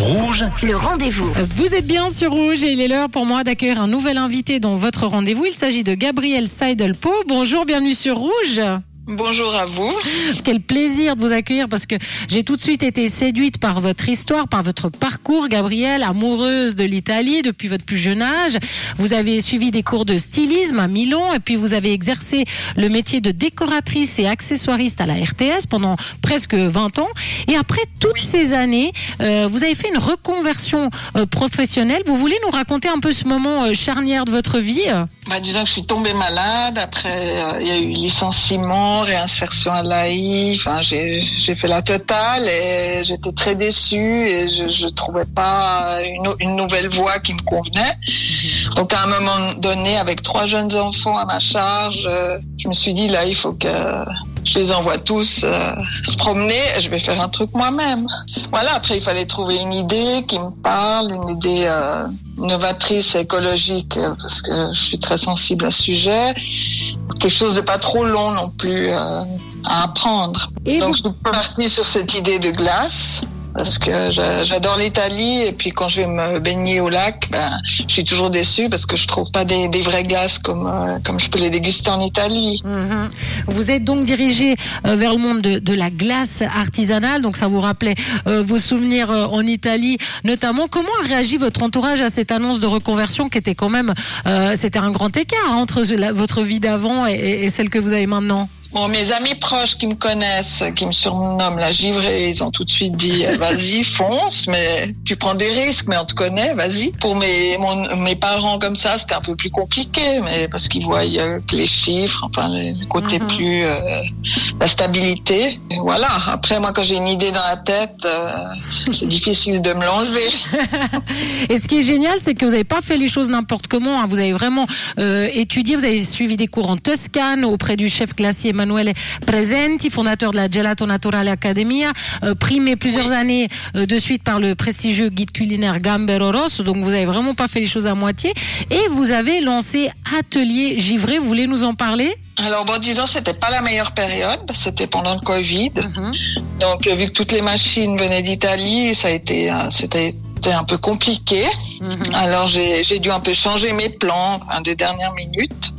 Rouge, Le rendez-vous. Vous êtes bien sur Rouge et il est l'heure pour moi d'accueillir un nouvel invité dans votre rendez-vous. Il s'agit de Gabriel Seidelpo. Bonjour, bienvenue sur Rouge. Bonjour à vous. Quel plaisir de vous accueillir parce que j'ai tout de suite été séduite par votre histoire, par votre parcours, Gabriel, amoureuse de l'Italie depuis votre plus jeune âge. Vous avez suivi des cours de stylisme à Milan et puis vous avez exercé le métier de décoratrice et accessoiriste à la RTS pendant presque 20 ans. Et après toutes ces années, euh, vous avez fait une reconversion euh, professionnelle. Vous voulez nous raconter un peu ce moment euh, charnière de votre vie? Bah, disons que je suis tombée malade. Après, il y a eu licenciement, réinsertion à l'AI. Enfin, j'ai fait la totale et j'étais très déçue et je, je trouvais pas une, une nouvelle voie qui me convenait. Donc, à un moment donné, avec trois jeunes enfants à ma charge, euh, je me suis dit là, il faut que je les envoie tous euh, se promener et je vais faire un truc moi-même. Voilà, après il fallait trouver une idée qui me parle, une idée euh, novatrice et écologique parce que je suis très sensible à ce sujet. Quelque chose de pas trop long non plus euh, à apprendre. Et Donc vous- je suis partie sur cette idée de glace. Parce que j'a- j'adore l'Italie et puis quand je vais me baigner au lac, ben, je suis toujours déçue parce que je trouve pas des, des vrais glaces comme euh, comme je peux les déguster en Italie. Mhm. Vous êtes donc dirigé euh, vers le monde de, la glace artisanale, donc ça vous rappelait euh, vos souvenirs en Italie notamment. Comment a réagi votre entourage à cette annonce de reconversion qui était quand même, c'était un grand écart entre votre vie d'avant et celle que vous avez maintenant? Bon, mes amis proches qui me connaissent, qui me surnomment la givrée, ils ont tout de suite dit euh, vas-y, fonce, mais tu prends des risques, mais on te connaît, vas-y. Pour mes, mon- mes parents comme ça, c'était un peu plus compliqué, mais parce qu'ils voient euh, que les chiffres, enfin le côté Mhm. plus euh, la stabilité. Et voilà. Après, moi, quand j'ai une idée dans la tête, euh, c'est difficile de me l'enlever. Et ce qui est génial, c'est que vous n'avez pas fait les choses n'importe comment. hein. Vous avez vraiment étudié, vous avez suivi des cours en Toscane auprès du chef glacier Emanuele Presenti, fondateur de la Gelato Naturale Academia, euh, primé plusieurs années euh, de suite par le prestigieux guide culinaire Gambero Rosso. Donc vous avez vraiment pas fait les choses à moitié. Et vous avez lancé Atelier Givré. Vous voulez nous en parler? Alors, bon, disons, c'était pas la meilleure période, c'était pendant le Covid. Donc, euh, vu que toutes les machines venaient d'Italie, ça a été, c'était c'était un peu compliqué. Alors, j'ai dû un peu changer mes plans hein, de dernière minute.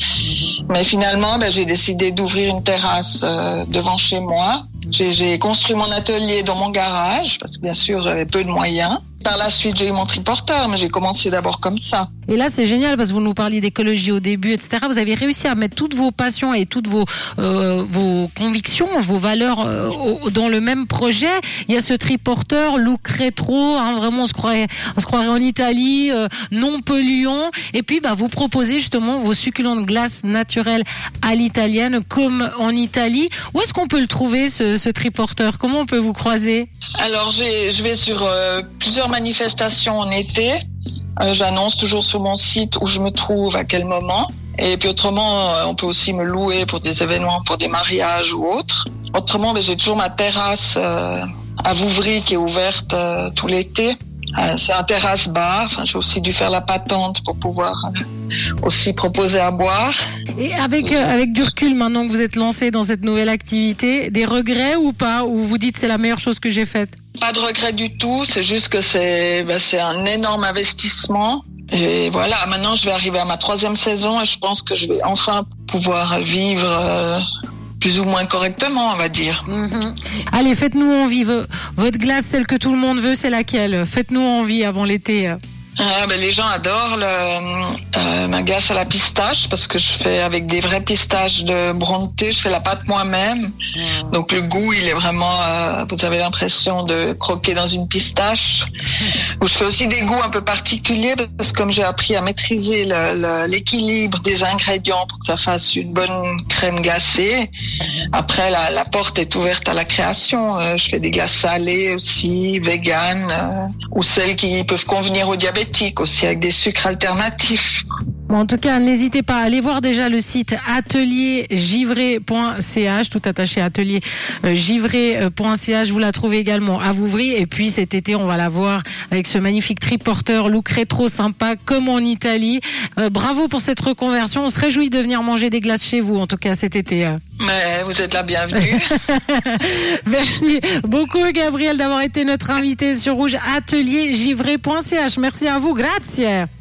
Mais finalement, ben, j'ai décidé d'ouvrir une terrasse euh, devant chez moi. J'ai construit mon atelier dans mon garage, parce que bien sûr, j'avais peu de moyens. Par la suite, j'ai eu mon triporteur, mais j'ai commencé d'abord comme ça. Et là, c'est génial parce que vous nous parliez d'écologie au début, etc. Vous avez réussi à mettre toutes vos passions et toutes vos euh, vos convictions, vos valeurs euh, dans le même projet. Il y a ce triporteur, look rétro, hein, vraiment on se croirait, on se croirait en Italie, euh, non polluant. Et puis, bah, vous proposez justement vos succulentes glaces naturelles à l'italienne, comme en Italie. Où est-ce qu'on peut le trouver ce, ce triporteur? Comment on peut vous croiser? Alors, je vais sur plusieurs manifestations en été. Euh, J'annonce toujours sur mon site où je me trouve, à quel moment. Et puis autrement, euh, on peut aussi me louer pour des événements, pour des mariages ou autres. Autrement, ben, j'ai toujours ma terrasse euh, à Vouvry qui est ouverte tout l'été. C'est un terrasse bar. Enfin, j'ai aussi dû faire la patente pour pouvoir aussi proposer à boire. Et avec avec du recul, maintenant que vous êtes lancé dans cette nouvelle activité, des regrets ou pas? Ou vous dites c'est la meilleure chose que j'ai faite? Pas de regret du tout, c'est juste que c'est ben, c'est un énorme investissement. Et voilà, maintenant je vais arriver à ma troisième saison et je pense que je vais enfin pouvoir vivre euh, plus ou moins correctement, on va dire. Mhm. Allez, faites-nous envie. Votre glace, celle que tout le monde veut, c'est laquelle? Faites-nous envie avant l'été. Ah, ben, les gens adorent le, euh, ma glace à la pistache parce que je fais avec des vrais pistaches de Bronte, je fais la pâte moi-même. Donc le goût, il est vraiment, euh, vous avez l'impression de croquer dans une pistache. Où je fais aussi des goûts un peu particuliers parce que comme j'ai appris à maîtriser l'équilibre des ingrédients pour que ça fasse une bonne crème glacée. Après, la, la porte est ouverte à la création. Euh, je fais des glaces salées aussi, véganes, euh, ou celles qui peuvent convenir aux diabétiques aussi avec des sucres alternatifs. Bon, en tout cas, n'hésitez pas à aller voir déjà le site ateliergivré.ch, tout attaché ateliergivré.ch. Vous la trouvez également à Vouvry. Et puis cet été, on va la voir avec ce magnifique triporteur, look rétro sympa, comme en Italie. Euh, bravo pour cette reconversion. On se réjouit de venir manger des glaces chez vous, en tout cas cet été. euh. Mais vous êtes la bienvenue. Merci beaucoup, Gabriel, d'avoir été notre invité sur Rouge ateliergivré.ch. Merci à vous. Grazie.